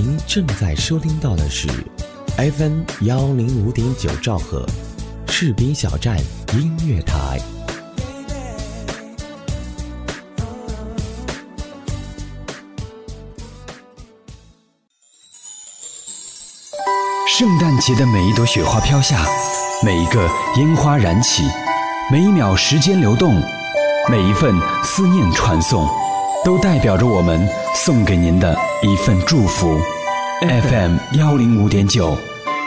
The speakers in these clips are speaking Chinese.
您正在收听到的是 FM 幺零五点九兆赫，士兵小站音乐台。圣诞节的每一朵雪花飘下，每一个烟花燃起，每一秒时间流动，每一份思念传送，都代表着我们送给您的一份祝福。FM 幺零五点九，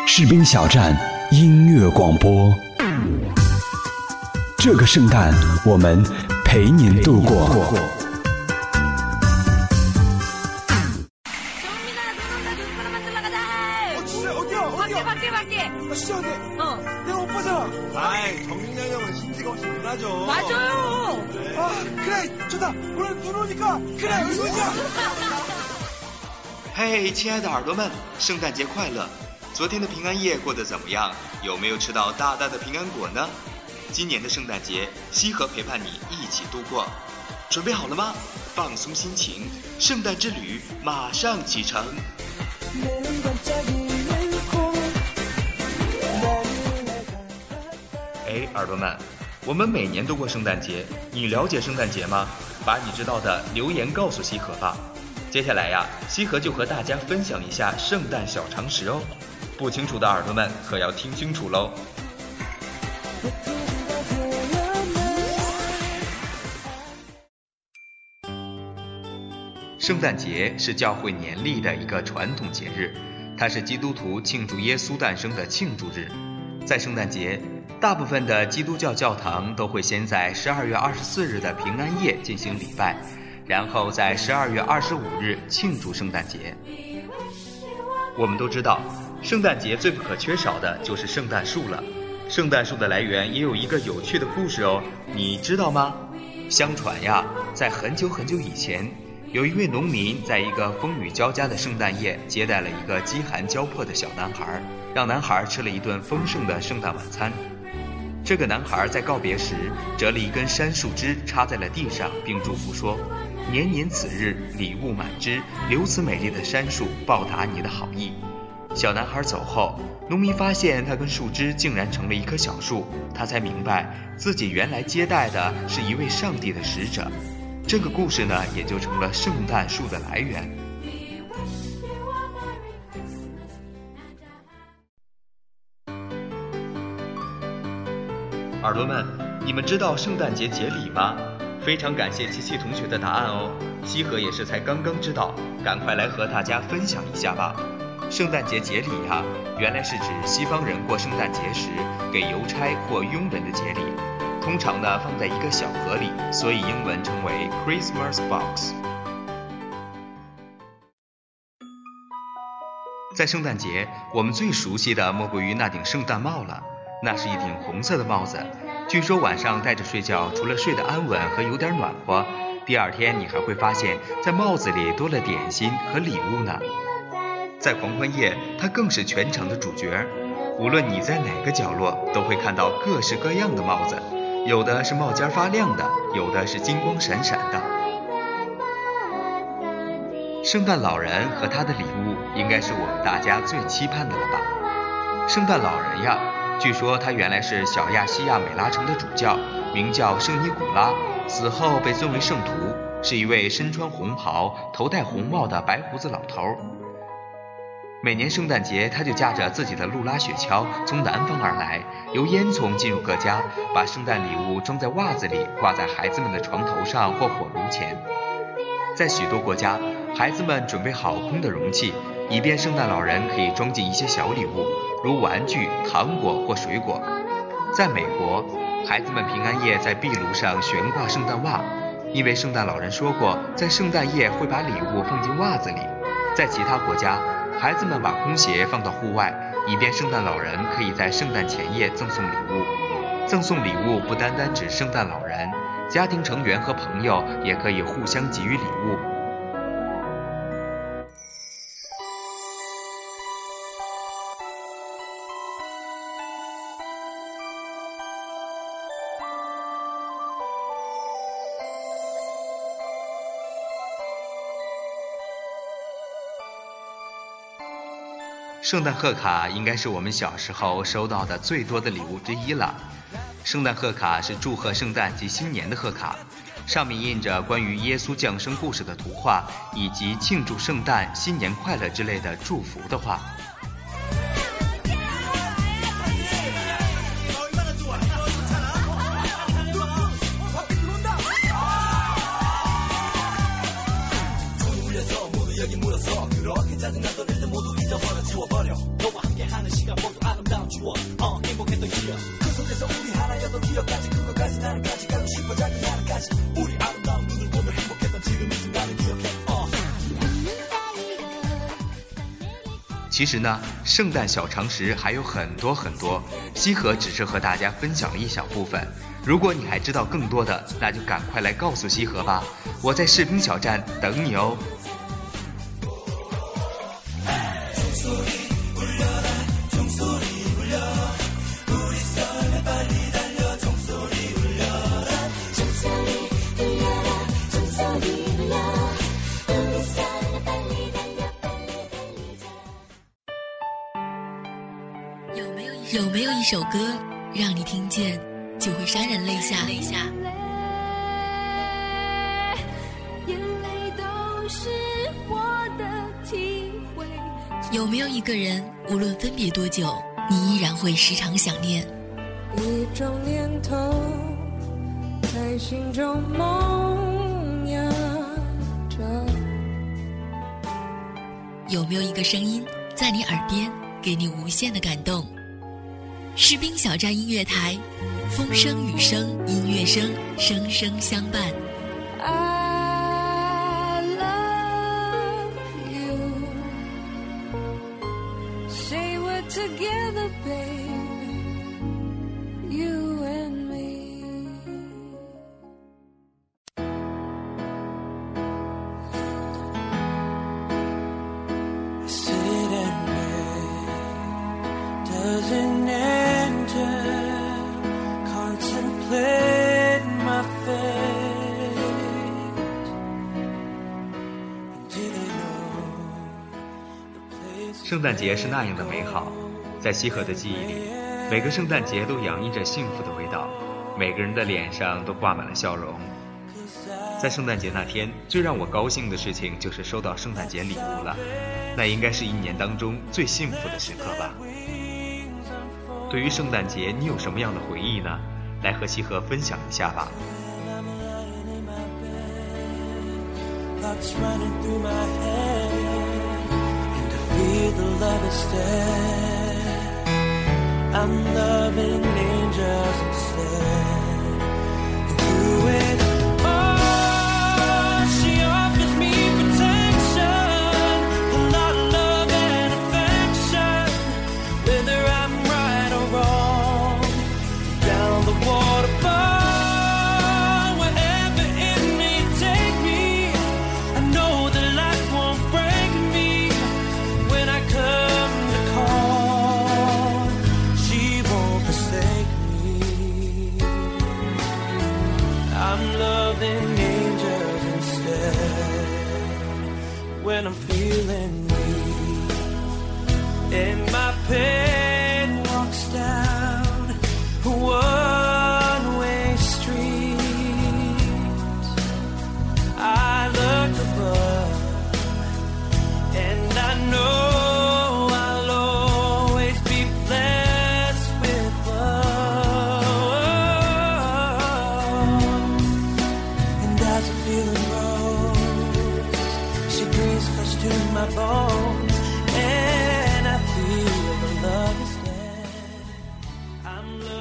士兵小站音乐广播。这个圣诞，我们陪您度过。 정민아 눈 온다 눈 사람 만들러 가자 어, 진짜 어디야? 밖에 어디야? 밖에 밖에 아, 시작해. 어 내가 오빠잖아. 아이, 정민이 형은 신지가 없이 문화죠. 맞아요 아, 그래, 좋다. 오늘 눈 오니까 그래, 이거야. 嘿，亲爱的耳朵们，圣诞节快乐！昨天的平安夜过得怎么样？有没有吃到大大的平安果呢？今年的圣诞节，西河陪伴你一起度过。准备好了吗？放松心情，圣诞之旅马上启程。哎，耳朵们， 我们每年都过圣诞节，你了解圣诞节吗？把你知道的留言告诉西河吧。接下来呀，西河就和大家分享一下圣诞小常识哦。不清楚的耳朵们可要听清楚喽。圣诞节是教会年历的一个传统节日，它是基督徒庆祝耶稣诞生的庆祝日。在圣诞节，大部分的基督教教堂都会先在十二月二十四日的平安夜进行礼拜，然后在十二月二十五日庆祝圣诞节。我们都知道，圣诞节最不可缺少的就是圣诞树了。圣诞树的来源也有一个有趣的故事哦，你知道吗？相传呀，在很久很久以前，有一位农民在一个风雨交加的圣诞夜接待了一个饥寒交迫的小男孩，让男孩吃了一顿丰盛的圣诞晚餐。这个男孩在告别时折了一根山树枝插在了地上，并祝福说：“年年此日，礼物满枝，留此美丽的杉树报答你的好意。”小男孩走后，农民发现他跟树枝竟然成了一棵小树，他才明白自己原来接待的是一位上帝的使者。这个故事呢，也就成了圣诞树的来源。耳朵们，你们知道圣诞节节礼吗？非常感谢琪琪同学的答案哦。西河也是才刚刚知道，赶快来和大家分享一下吧。圣诞节节礼呀、原来是指西方人过圣诞节时给邮差或佣人的节礼，通常呢放在一个小盒里，所以英文称为 Christmas box。在圣诞节，我们最熟悉的莫过于那顶圣诞帽了。那是一顶红色的帽子，据说晚上戴着睡觉，除了睡得安稳和有点暖和，第二天你还会发现，在帽子里多了点心和礼物呢。在狂欢夜，它更是全场的主角。无论你在哪个角落，都会看到各式各样的帽子，有的是帽尖发亮的，有的是金光闪闪的。圣诞老人和他的礼物，应该是我们大家最期盼的了吧？圣诞老人呀，据说他原来是小亚细亚美拉城的主教，名叫圣尼古拉，死后被尊为圣徒，是一位身穿红袍、头戴红帽的白胡子老头。每年圣诞节，他就驾着自己的路拉雪橇从南方而来，由烟囱进入各家，把圣诞礼物装在袜子里，挂在孩子们的床头上或火炉前。在许多国家，孩子们准备好空的容器，以便圣诞老人可以装进一些小礼物，如玩具、糖果或水果。在美国，孩子们平安夜在壁炉上悬挂圣诞袜，因为圣诞老人说过，在圣诞夜会把礼物放进袜子里。在其他国家，孩子们把空鞋放到户外，以便圣诞老人可以在圣诞前夜赠送礼物。赠送礼物不单单指圣诞老人，家庭成员和朋友也可以互相给予礼物。圣诞贺卡应该是我们小时候收到的最多的礼物之一了。圣诞贺卡是祝贺圣诞及新年的贺卡，上面印着关于耶稣降生故事的图画，以及庆祝圣诞、新年快乐之类的祝福的话。아름다운 추억 어 행복했던 기억 그 속에서 우리 하나였던 기억까지 그것까지 나는 까지 가고 싶어 작은 나는까지 우리 아름다운 눈을 보며 행복했던 지금 이 순간을 기억해 어 其实呢，圣诞小常识还有很多很多，西河只是和大家分享了一小部分。如果你还知道更多的，那就赶快来告诉西河吧，我在士兵小站等你哦。 首歌让你听见就会潸然泪下？泪下。眼泪都是我的体会。有没有一个人，无论分别多久，你依然会时常想念？一种念头在心中萌芽着。有没有一个声音在你耳边，给你无限的感动？士兵小站音乐台，风声雨声音乐声，声声相伴。圣诞节是那样的美好，在西河的记忆里，每个圣诞节都洋溢着幸福的味道，每个人的脸上都挂满了笑容。在圣诞节那天，最让我高兴的事情就是收到圣诞节礼物了，那应该是一年当中最幸福的时刻吧。对于圣诞节，你有什么样的回忆呢？来和西河分享一下吧。thoughts running through my head, the love is dead. I'm loving angels instead. And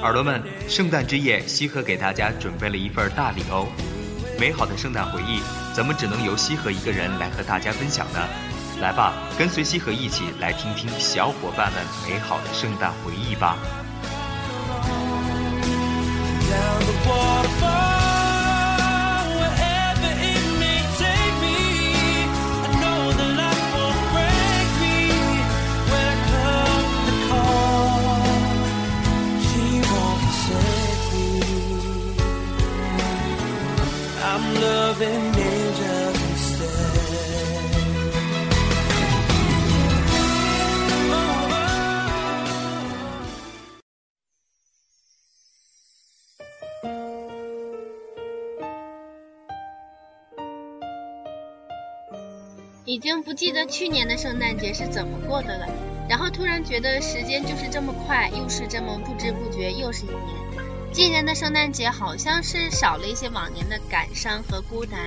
耳朵们，圣诞之夜，西河给大家准备了一份大礼哦。美好的圣诞回忆，怎么只能由西河一个人来和大家分享呢？来吧，跟随西河一起来听听小伙伴们美好的圣诞回忆吧。已经不记得去年的圣诞节是怎么过的了然后突然觉得时间就是这么快又是这么不知不觉又是一年。今年的圣诞节好像是少了一些往年的感伤和孤单，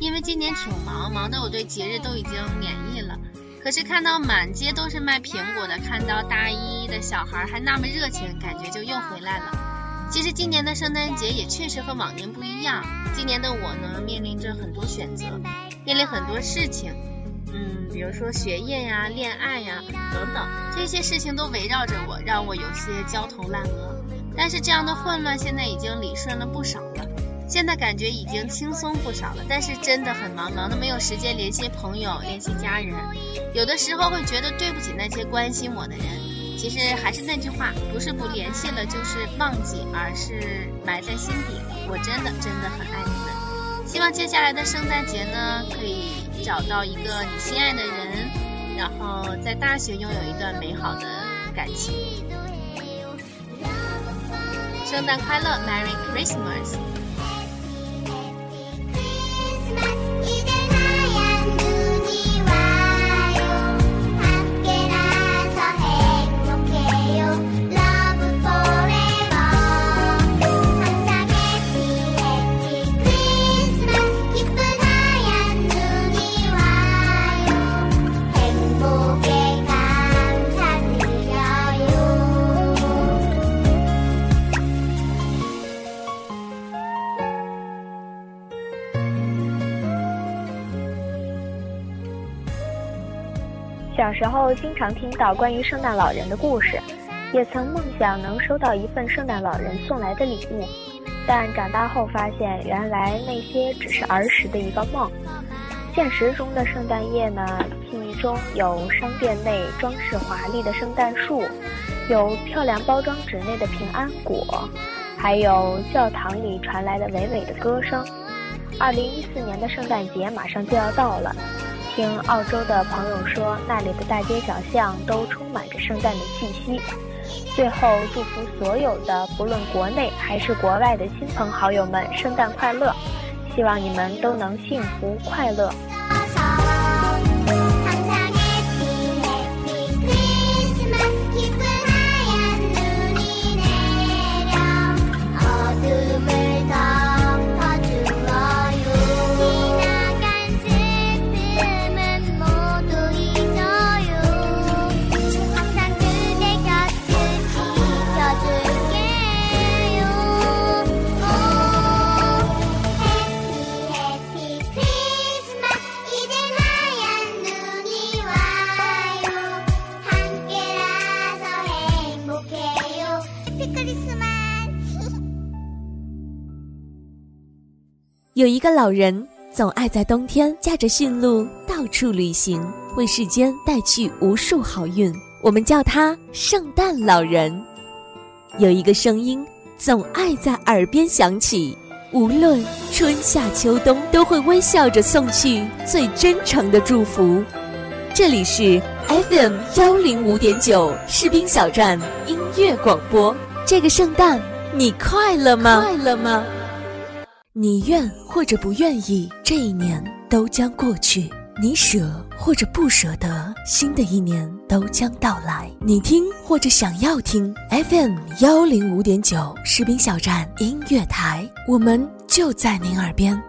因为今年挺忙，忙得我对节日都已经免疫了。可是看到满街都是卖苹果的，看到大一的小孩还那么热情，感觉就又回来了。其实今年的圣诞节也确实和往年不一样。今年的我呢，面临着很多选择，面临很多事情。嗯，比如说学业呀、恋爱呀等等，这些事情都围绕着我，让我有些焦头烂额。但是这样的混乱现在已经理顺了不少了，现在感觉已经轻松不少了。但是真的很忙，忙的没有时间联系朋友、联系家人，有的时候会觉得对不起那些关心我的人。其实还是那句话，不是不联系了，就是忘记，而是埋在心底了。我真的真的很爱你们，希望接下来的圣诞节呢，可以找到一个你心爱的人，然后在大学拥有一段美好的感情。圣诞快乐，Merry Christmas！ 小时候经常听到关于圣诞老人的故事，也曾梦想能收到一份圣诞老人送来的礼物，但长大后发现，原来那些只是儿时的一个梦。现实中的圣诞夜呢？记忆中有商店内装饰华丽的圣诞树，有漂亮包装纸内的平安果，还有教堂里传来的娓娓的歌声。二零一四年的圣诞节马上就要到了。听澳洲的朋友说，那里的大街小巷都充满着圣诞的气息。最后，祝福所有的不论国内还是国外的亲朋好友们圣诞快乐！希望你们都能幸福快乐。有一个老人总爱在冬天驾着驯鹿到处旅行，为世间带去无数好运。我们叫他圣诞老人。有一个声音总爱在耳边响起，无论春夏秋冬，都会微笑着送去最真诚的祝福。这里是 FM 幺零五点九士兵小站音乐广播。这个圣诞你快乐吗？快乐吗？你愿或者不愿意，这一年都将过去；你舍或者不舍得，新的一年都将到来。你听或者想要听 FM 幺零五点九士兵小站音乐台，我们就在您耳边。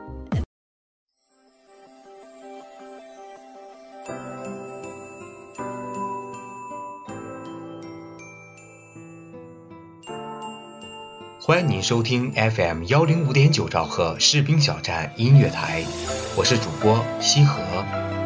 欢迎您收听 FM 幺零五点九兆赫士兵小站音乐台，我是主播西河。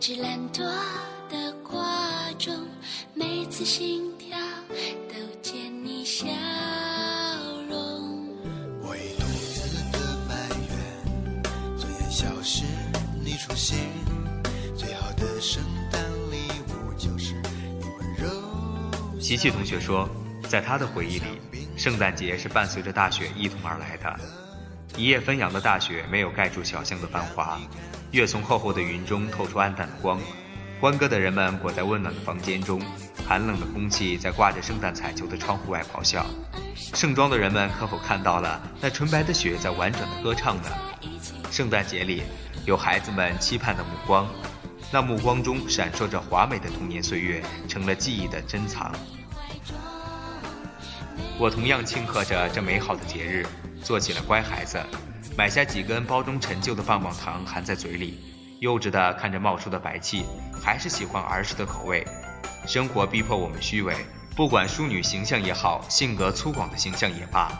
只懒惰的挂钟，每次心跳都见你笑容。我一肚子的埋怨，昨夜消失你出现，最好的圣诞礼物就是有琪琪同学说，在他的回忆里，圣诞节是伴随着大雪一同而来的。一夜纷扬的大雪没有盖住小巷的繁华，月从厚厚的云中透出暗淡的光。欢歌的人们裹在温暖的房间中，寒冷的空气在挂着圣诞彩球的窗户外咆哮。盛装的人们可否看到了那纯白的雪在婉转的歌唱呢？圣诞节里，有孩子们期盼的目光，那目光中闪烁着华美的童年岁月，成了记忆的珍藏。我同样庆贺着这美好的节日，做起了乖孩子，买下几根包装陈旧的棒棒糖，含在嘴里，幼稚的看着冒出的白气，还是喜欢儿时的口味。生活逼迫我们虚伪，不管淑女形象也好，性格粗犷的形象也罢，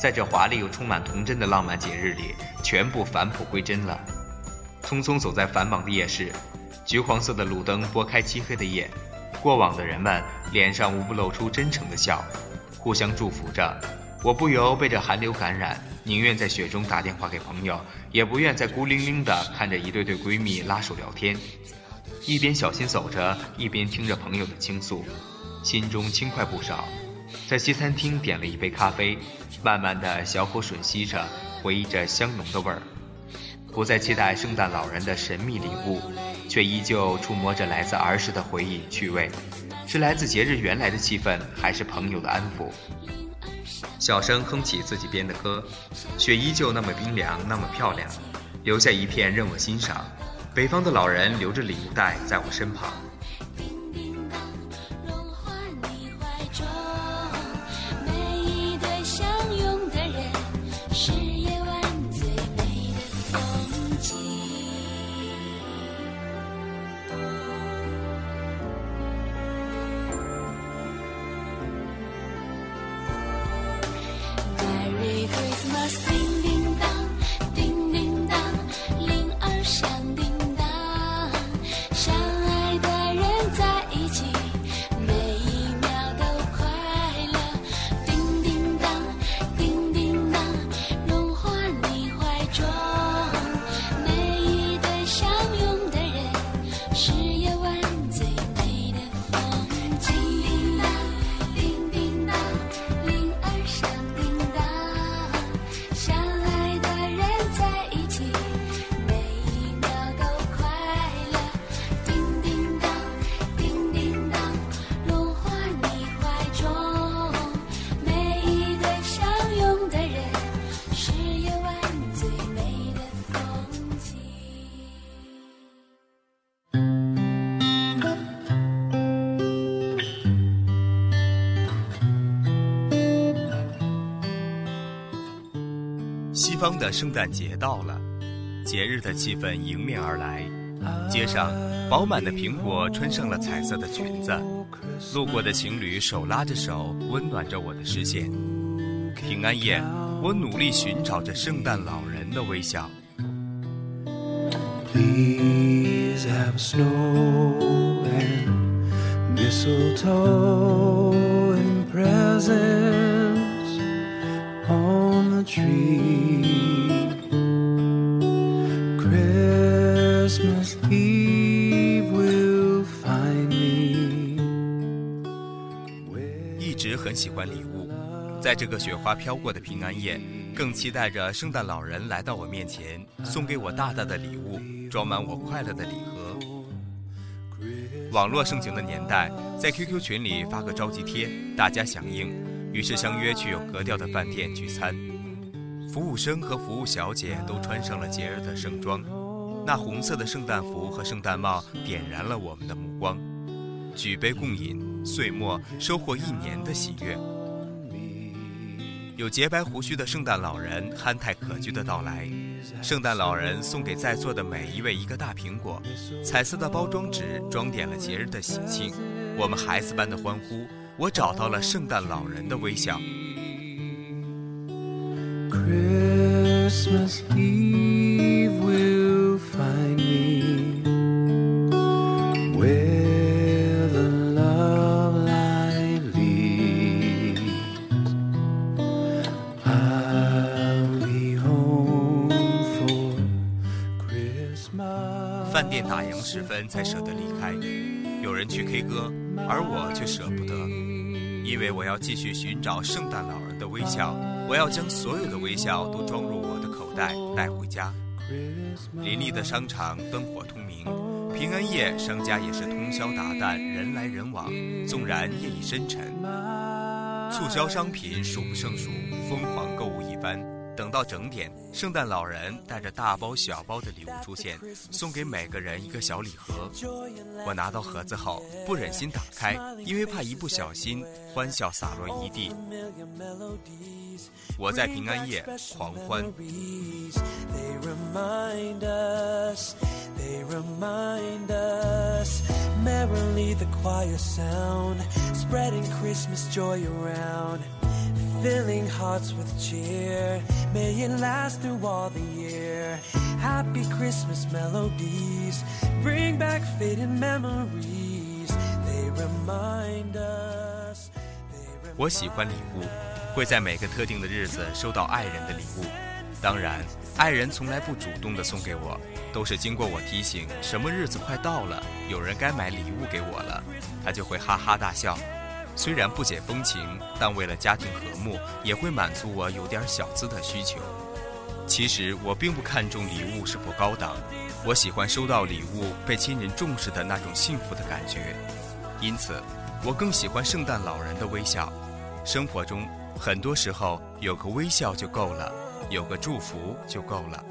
在这华丽又充满童真的浪漫节日里，全部返璞归真了。匆匆走在繁忙的夜市，橘黄色的路灯拨开漆黑的夜，过往的人们脸上无不露出真诚的笑。互相祝福着，我不由被这寒流感染，宁愿在雪中打电话给朋友，也不愿再孤零零地看着一对对闺蜜拉手聊天，一边小心走着，一边听着朋友的倾诉，心中轻快不少。在西餐厅点了一杯咖啡，慢慢的小口吮吸着，回忆着香浓的味儿，不再期待圣诞老人的神秘礼物，却依旧触摸着来自儿时的回忆趣味。是来自节日原来的气氛，还是朋友的安抚？小声哼起自己编的歌，雪依旧那么冰凉，那么漂亮，留下一片任我欣赏。北方的老人留着领带在我身旁。的圣诞节到了，节日的气氛迎面而来。街上饱满的苹果穿上了彩色的裙子，路过的情侣手拉着手，温暖着我的视线。平安夜，我努力寻找着圣诞老人的微笑。Please have snow and mistletoe and presents on the tree. 喜欢礼物，在这个雪花飘过的平安夜，更期待着圣诞老人来到我面前，送给我大大的礼物，装满我快乐的礼盒。网络盛行的年代，在 QQ 群里发个召集贴，大家响应，于是相约去有格调的饭店聚餐。服务生和服务小姐都穿上了节日的盛装，那红色的圣诞服和圣诞帽点燃了我们的目光。举杯共饮，岁末收获一年的喜悦。有洁白胡须的圣诞老人憨态可掬的到来，圣诞老人送给在座的每一位一个大苹果，彩色的包装纸装点了节日的喜庆。我们孩子般的欢呼，我找到了圣诞老人的微笑。Christmas Eve 店打烊时分才舍得离开，有人去 K 歌，而我却舍不得。因为我要继续寻找圣诞老人的微笑，我要将所有的微笑都装入我的口袋带回家。林立的商场灯火通明，平安夜商家也是通宵达旦，人来人往。纵然夜已深沉，促销商品数不胜数，疯狂购物一番。等到整点，圣诞老人带着大包小包的礼物出现，送给每个人一个小礼盒。我拿到盒子后，不忍心打开，因为怕一不小心欢笑洒落一地。我在平安夜狂欢。Merrily the choir sound, spreading Christmas joy around, filling hearts with cheer. May it last through all the year. Happy Christmas melodies bring back faded memories. They remind us. They 我喜欢礼物，会在每个特定的日子收到爱人的礼物。当然，爱人从来不主动的送给我，都是经过我提醒，什么日子快到了，有人该买礼物给我了，他就会哈哈大笑。虽然不解风情，但为了家庭和睦，也会满足我有点小资的需求。其实我并不看重礼物是否高档，我喜欢收到礼物被亲人重视的那种幸福的感觉。因此，我更喜欢圣诞老人的微笑。生活中，很多时候有个微笑就够了，有个祝福就够了。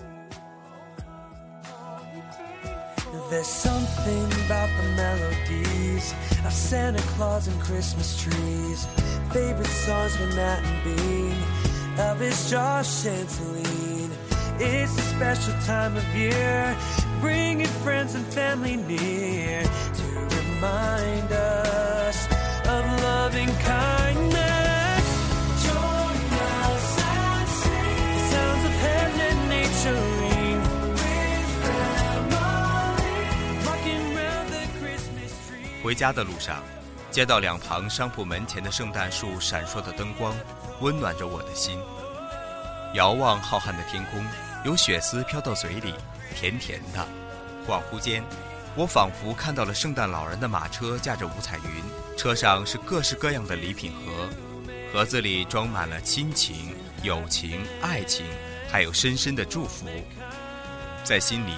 There's something about the melodies of Santa Claus and Christmas trees. Favorite songs with Matt and Bean, Elvis, Josh, and Celine. It's a special time of year, bringing friends and family near to remind us of loving kindness. 回家的路上，街道两旁商铺门前的圣诞树闪烁的灯光，温暖着我的心。遥望浩瀚的天空，有雪丝飘到嘴里，甜甜的。恍惚间，我仿佛看到了圣诞老人的马车驾着五彩云，车上是各式各样的礼品盒，盒子里装满了亲情、友情、爱情，还有深深的祝福。在心里，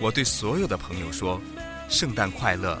我对所有的朋友说：圣诞快乐，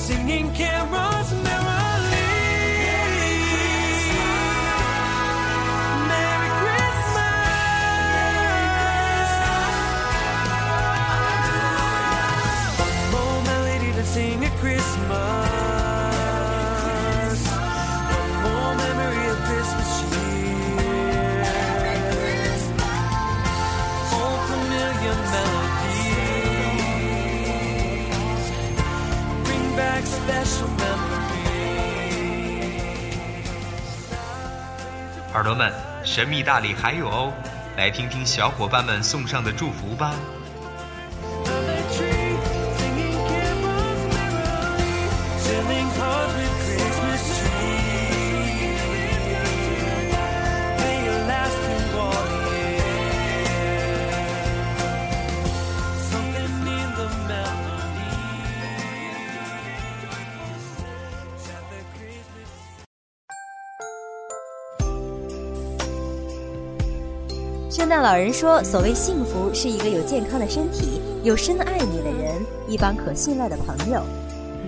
神秘大礼还有哦，来听听小伙伴们送上的祝福吧。圣诞老人说：“所谓幸福，是一个有健康的身体，有深爱你的人，一帮可信赖的朋友。”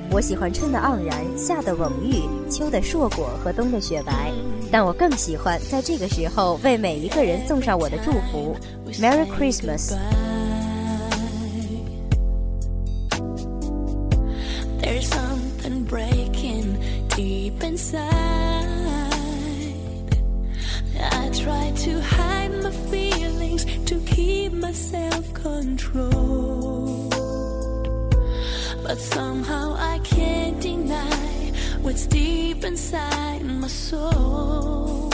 我喜欢春的盎然，夏的蓊郁，秋的硕果和冬的雪白，但我更喜欢在这个时候为每一个人送上我的祝福：Merry Christmas。Deep inside my soul.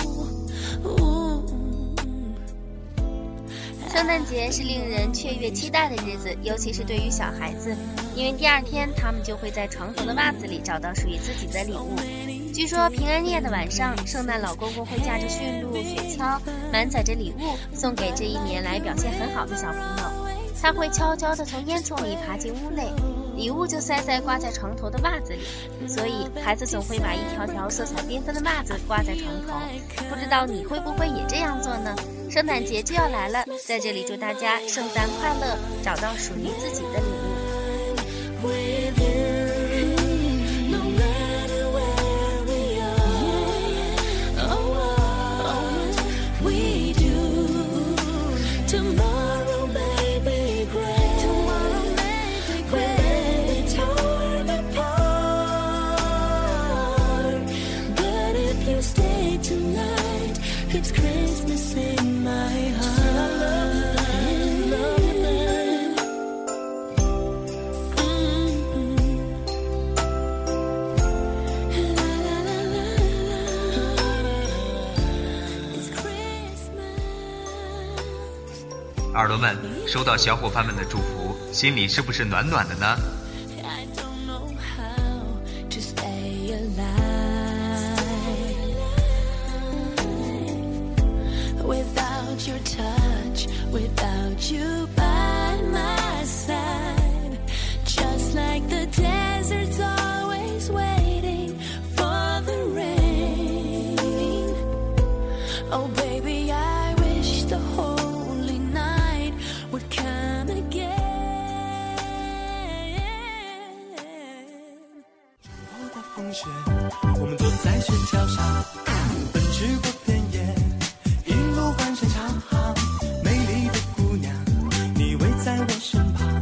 圣诞节是令人雀跃期待的日子，尤其是对于小孩子，因为第二天他们就会在床头的袜子里找到属于自己的礼物。据说平安夜的晚上，圣诞老公公会驾着驯鹿、雪橇，满载着礼物送给这一年来表现很好的小朋友。他会悄悄地从烟囱里爬进屋内，礼物就塞在挂在床头的袜子里。所以孩子总会把一条条色彩缤纷的袜子挂在床头。不知道你会不会也这样做呢？圣诞节就要来了，在这里祝大家圣诞快乐，找到属于自己的礼物。耳朵们收到小伙伴们的祝福，心里是不是暖暖的呢？雪，我们坐在悬桥上，奔驰过田野，一路欢声唱。美丽的姑娘，你围在我身旁，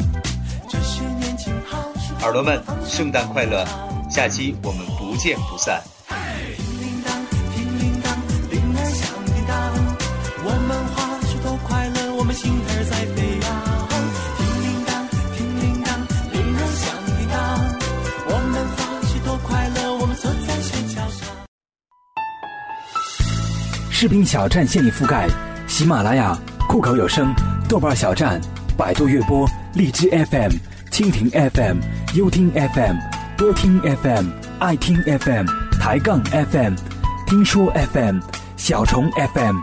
这些年轻好耳朵们，圣诞快乐！下期我们不见不散。视频小站现已覆盖喜马拉雅、酷狗有声、豆瓣小站、百度乐播、荔枝 FM、蜻蜓 FM、优听 FM、多听 FM、爱听 FM、抬杠 FM、听说 FM、小虫 FM、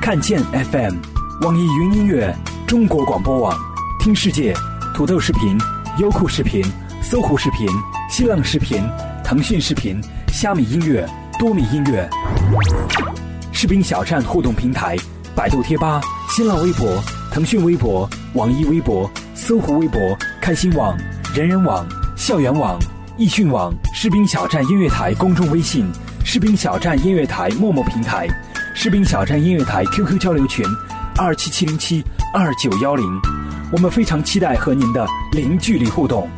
看见 FM、网易云音乐、中国广播网、听世界、土豆视频、优酷视频、搜狐视频、新浪视频、腾讯视频、虾米音乐、多米音乐。士兵小站互动平台：百度贴吧、新浪微博、腾讯微博、网易微博、搜狐微博、开心网、人人网、校园网、易讯网、士兵小站音乐台公众微信、士兵小站音乐台陌陌平台、士兵小站音乐台 QQ 交流群：二七七零七二九幺零。我们非常期待和您的零距离互动。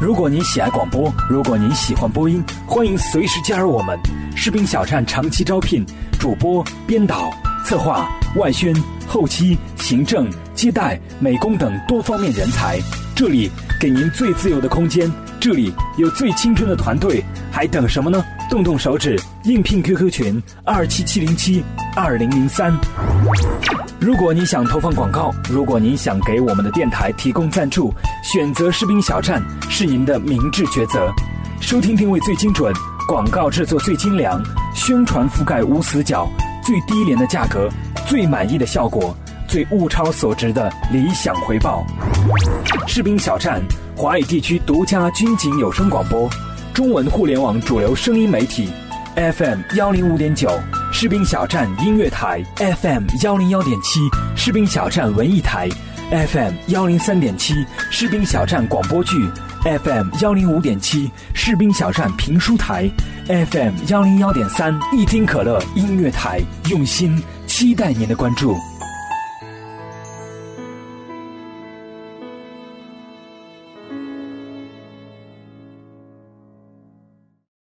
如果您喜爱广播，如果您喜欢播音，欢迎随时加入我们。士兵小站长期招聘主播、编导、策划、外宣、后期、行政、接待、美工等多方面人才。这里给您最自由的空间，这里有最青春的团队，还等什么呢？动动手指，应聘 QQ 群二七七零七二零零三。如果你想投放广告，如果您想给我们的电台提供赞助，选择士兵小站是您的明智抉择。收听定位最精准，广告制作最精良，宣传覆盖无死角，最低廉的价格，最满意的效果，最物超所值的理想回报。士兵小站，华语地区独家军警有声广播，中文互联网主流声音媒体，FM 幺零五点九。士兵小站音乐台 FM 幺零幺点七，士兵小站文艺台 FM 幺零三点七，士兵小站广播剧 FM 幺零五点七，士兵小站评书台 FM 幺零幺点三，一听可乐音乐台，用心期待您的关注。